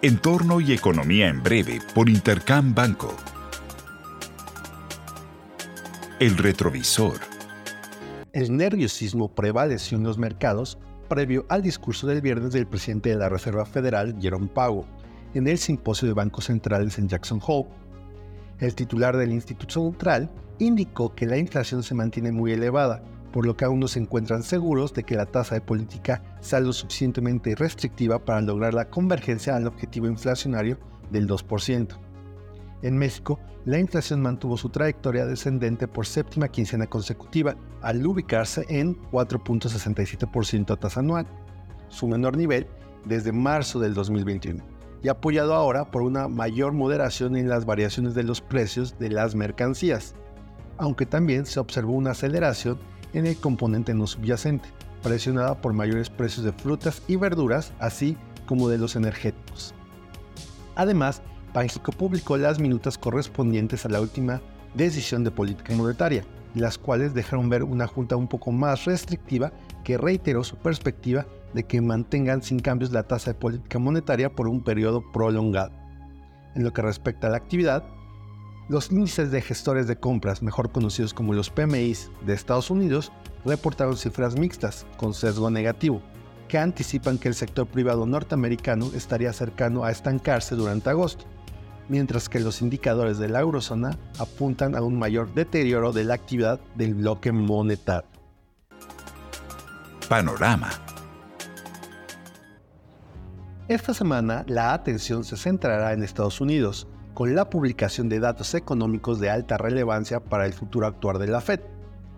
Entorno y economía en breve por Intercam Banco. El retrovisor. El nerviosismo prevaleció en los mercados previo al discurso del viernes del presidente de la Reserva Federal, Jerome Powell, en el simposio de bancos centrales en Jackson Hole. El titular del Instituto Central indicó que la inflación se mantiene muy elevada, por lo que aún no se encuentran seguros de que la tasa de política sea lo suficientemente restrictiva para lograr la convergencia al objetivo inflacionario del 2%. En México, la inflación mantuvo su trayectoria descendente por séptima quincena consecutiva al ubicarse en 4.67% a tasa anual, su menor nivel desde marzo del 2021, y apoyado ahora por una mayor moderación en las variaciones de los precios de las mercancías, aunque también se observó una aceleración en el componente no subyacente, presionada por mayores precios de frutas y verduras, así como de los energéticos. Además, Banxico publicó las minutas correspondientes a la última decisión de política monetaria, las cuales dejaron ver una junta un poco más restrictiva que reiteró su perspectiva de que mantengan sin cambios la tasa de política monetaria por un periodo prolongado. En lo que respecta a la actividad, los índices de gestores de compras, mejor conocidos como los PMIs de Estados Unidos, reportaron cifras mixtas, con sesgo negativo, que anticipan que el sector privado norteamericano estaría cercano a estancarse durante agosto, mientras que los indicadores de la eurozona apuntan a un mayor deterioro de la actividad del bloque monetario. Panorama. Esta semana la atención se centrará en Estados Unidos, con la publicación de datos económicos de alta relevancia para el futuro actuar de la Fed.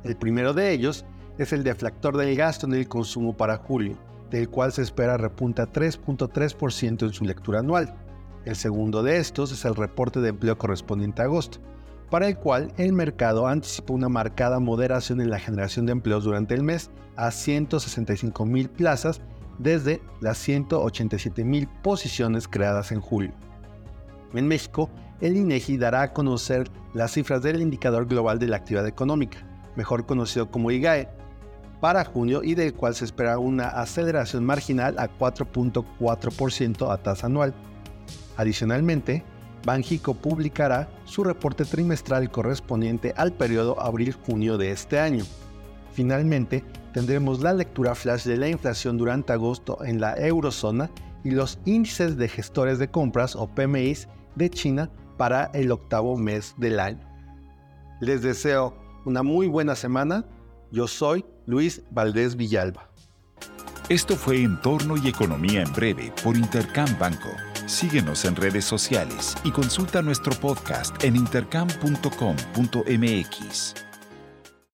El primero de ellos es el deflactor del gasto en el consumo para julio, del cual se espera repunta 3.3% en su lectura anual, el segundo de estos es el reporte de empleo correspondiente a agosto, para el cual el mercado anticipa una marcada moderación en la generación de empleos durante el mes a 165 mil plazas desde las 187 mil posiciones creadas en julio. En México, el INEGI dará a conocer las cifras del indicador global de la actividad económica, mejor conocido como IGAE, para junio y del cual se espera una aceleración marginal a 4.4% a tasa anual Adicionalmente, Banjico publicará su reporte trimestral correspondiente al periodo abril-junio de este año. Finalmente, tendremos la lectura flash de la inflación durante agosto en la eurozona y los índices de gestores de compras o PMIs de China para el octavo mes del año. Les deseo una muy buena semana. Yo soy Luis Valdés Villalba. Esto fue Entorno y Economía en Breve por Intercam Banco. Síguenos en redes sociales y consulta nuestro podcast en intercam.com.mx.